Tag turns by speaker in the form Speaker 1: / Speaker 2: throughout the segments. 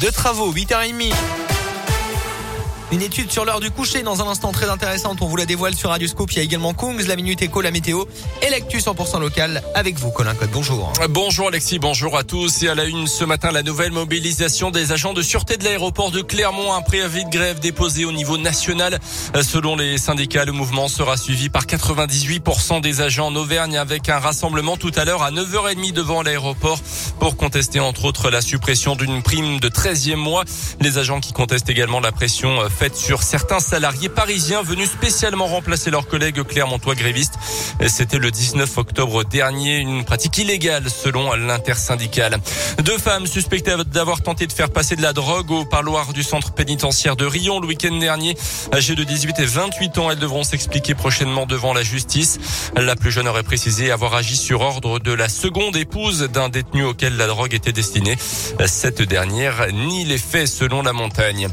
Speaker 1: de travaux, 8h30. Une étude sur l'heure du coucher dans un instant très intéressante. On vous la dévoile sur Radio Scoop. Il y a également Kungs, la Minute Éco, la météo et l'actu 100% local avec vous, Colin Code. Bonjour.
Speaker 2: Bonjour Alexis, bonjour à tous. Et à la une ce matin, la nouvelle mobilisation des agents de sûreté de l'aéroport de Clermont. Un préavis de grève déposé au niveau national. Selon les syndicats, le mouvement sera suivi par 98% des agents en Auvergne avec un rassemblement tout à l'heure à 9h30 devant l'aéroport pour contester entre autres la suppression d'une prime de 13e mois. Les agents qui contestent également la pression faite sur certains salariés parisiens venus spécialement remplacer leurs collègues clermontois grévistes. C'était le 19 octobre dernier, une pratique illégale selon l'intersyndicale. Deux femmes suspectées d'avoir tenté de faire passer de la drogue au parloir du centre pénitentiaire de Rion le week-end dernier. Âgées de 18 et 28 ans, elles devront s'expliquer prochainement devant la justice. La plus jeune aurait précisé avoir agi sur ordre de la seconde épouse d'un détenu auquel la drogue était destinée. Cette dernière nie les faits selon la montagne.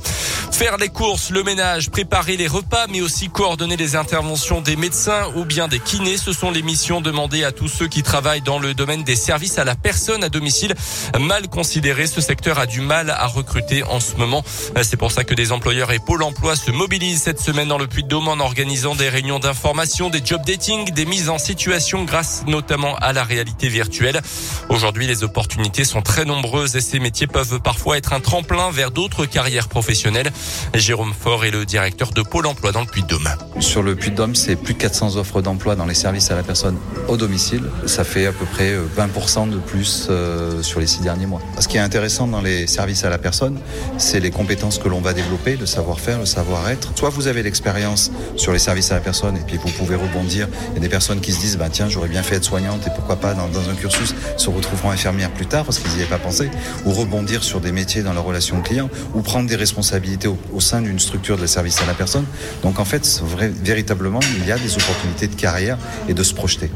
Speaker 2: Faire les courses le ménage, préparer les repas, mais aussi coordonner les interventions des médecins ou bien des kinés. Ce sont les missions demandées à tous ceux qui travaillent dans le domaine des services à la personne à domicile. Mal considéré, ce secteur a du mal à recruter en ce moment. C'est pour ça que des employeurs et Pôle emploi se mobilisent cette semaine dans le Puy-de-Dôme en organisant des réunions d'information, des job dating, des mises en situation grâce notamment à la réalité virtuelle. Aujourd'hui, les opportunités sont très nombreuses et ces métiers peuvent parfois être un tremplin vers d'autres carrières professionnelles. Jérôme Fort est le directeur de Pôle emploi dans le Puy-de-Dôme.
Speaker 3: Sur le Puy-de-Dôme, c'est plus de 400 offres d'emploi dans les services à la personne au domicile. Ça fait à peu près 20% de plus euh, sur les six derniers mois. Ce qui est intéressant dans les services à la personne, c'est les compétences que l'on va développer, le savoir-faire, le savoir-être. Soit vous avez l'expérience sur les services à la personne et puis vous pouvez rebondir. Il y a des personnes qui se disent, bah, tiens, j'aurais bien fait être soignante et pourquoi pas dans, un cursus se retrouveront infirmières plus tard parce qu'ils n'y avaient pas pensé. Ou rebondir sur des métiers dans la relation client ou prendre des responsabilités au, au sein d'une structure de service à la personne. Donc en fait, véritablement, il y a des opportunités de carrière et de se projeter.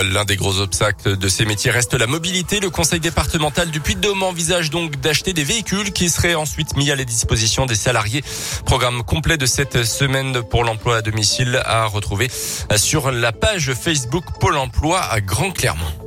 Speaker 2: L'un des gros obstacles de ces métiers reste la mobilité. Le conseil départemental du Puy-de-Dôme envisage donc d'acheter des véhicules qui seraient ensuite mis à la disposition des salariés. Programme complet de cette semaine pour l'emploi à domicile à retrouver sur la page Facebook Pôle emploi à Grand Clermont.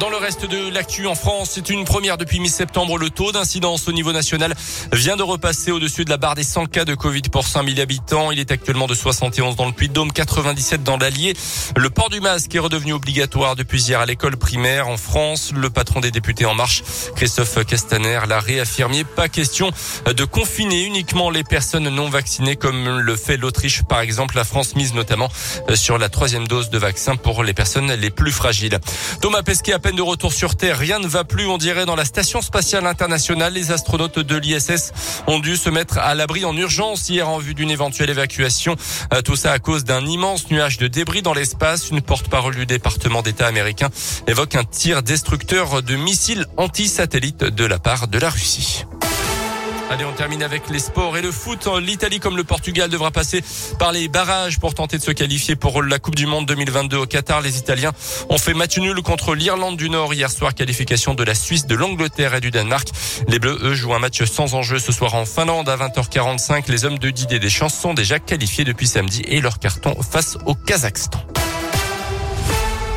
Speaker 2: Dans le reste de l'actu en France, c'est une première depuis mi-septembre. Le taux d'incidence au niveau national vient de repasser au-dessus de la barre des 100 cas de Covid pour 5000 habitants. Il est actuellement de 71 dans le Puy-de-Dôme, 97 dans l'Allier. Le port du masque est redevenu obligatoire depuis hier à l'école primaire en France. Le patron des députés En Marche, Christophe Castaner, l'a réaffirmé. Pas question de confiner uniquement les personnes non vaccinées comme le fait l'Autriche par exemple. La France mise notamment sur la troisième dose de vaccin pour les personnes les plus fragiles. Thomas Pesquet a peine de retour sur Terre, rien ne va plus, on dirait, dans la station spatiale internationale. Les astronautes de l'ISS ont dû se mettre à l'abri en urgence hier en vue d'une éventuelle évacuation. Tout ça à cause d'un immense nuage de débris dans l'espace. Une porte-parole du département d'État américain évoque un tir destructeur de missiles anti-satellites de la part de la Russie. Allez, on termine avec les sports et le foot. L'Italie comme le Portugal devra passer par les barrages pour tenter de se qualifier pour la Coupe du Monde 2022 au Qatar. Les Italiens ont fait match nul contre l'Irlande du Nord hier soir. Qualification de la Suisse, de l'Angleterre et du Danemark. Les Bleus, eux, jouent un match sans enjeu ce soir en Finlande à 20h45. Les hommes de Didier Deschamps sont déjà qualifiés depuis samedi et leur carton face au Kazakhstan.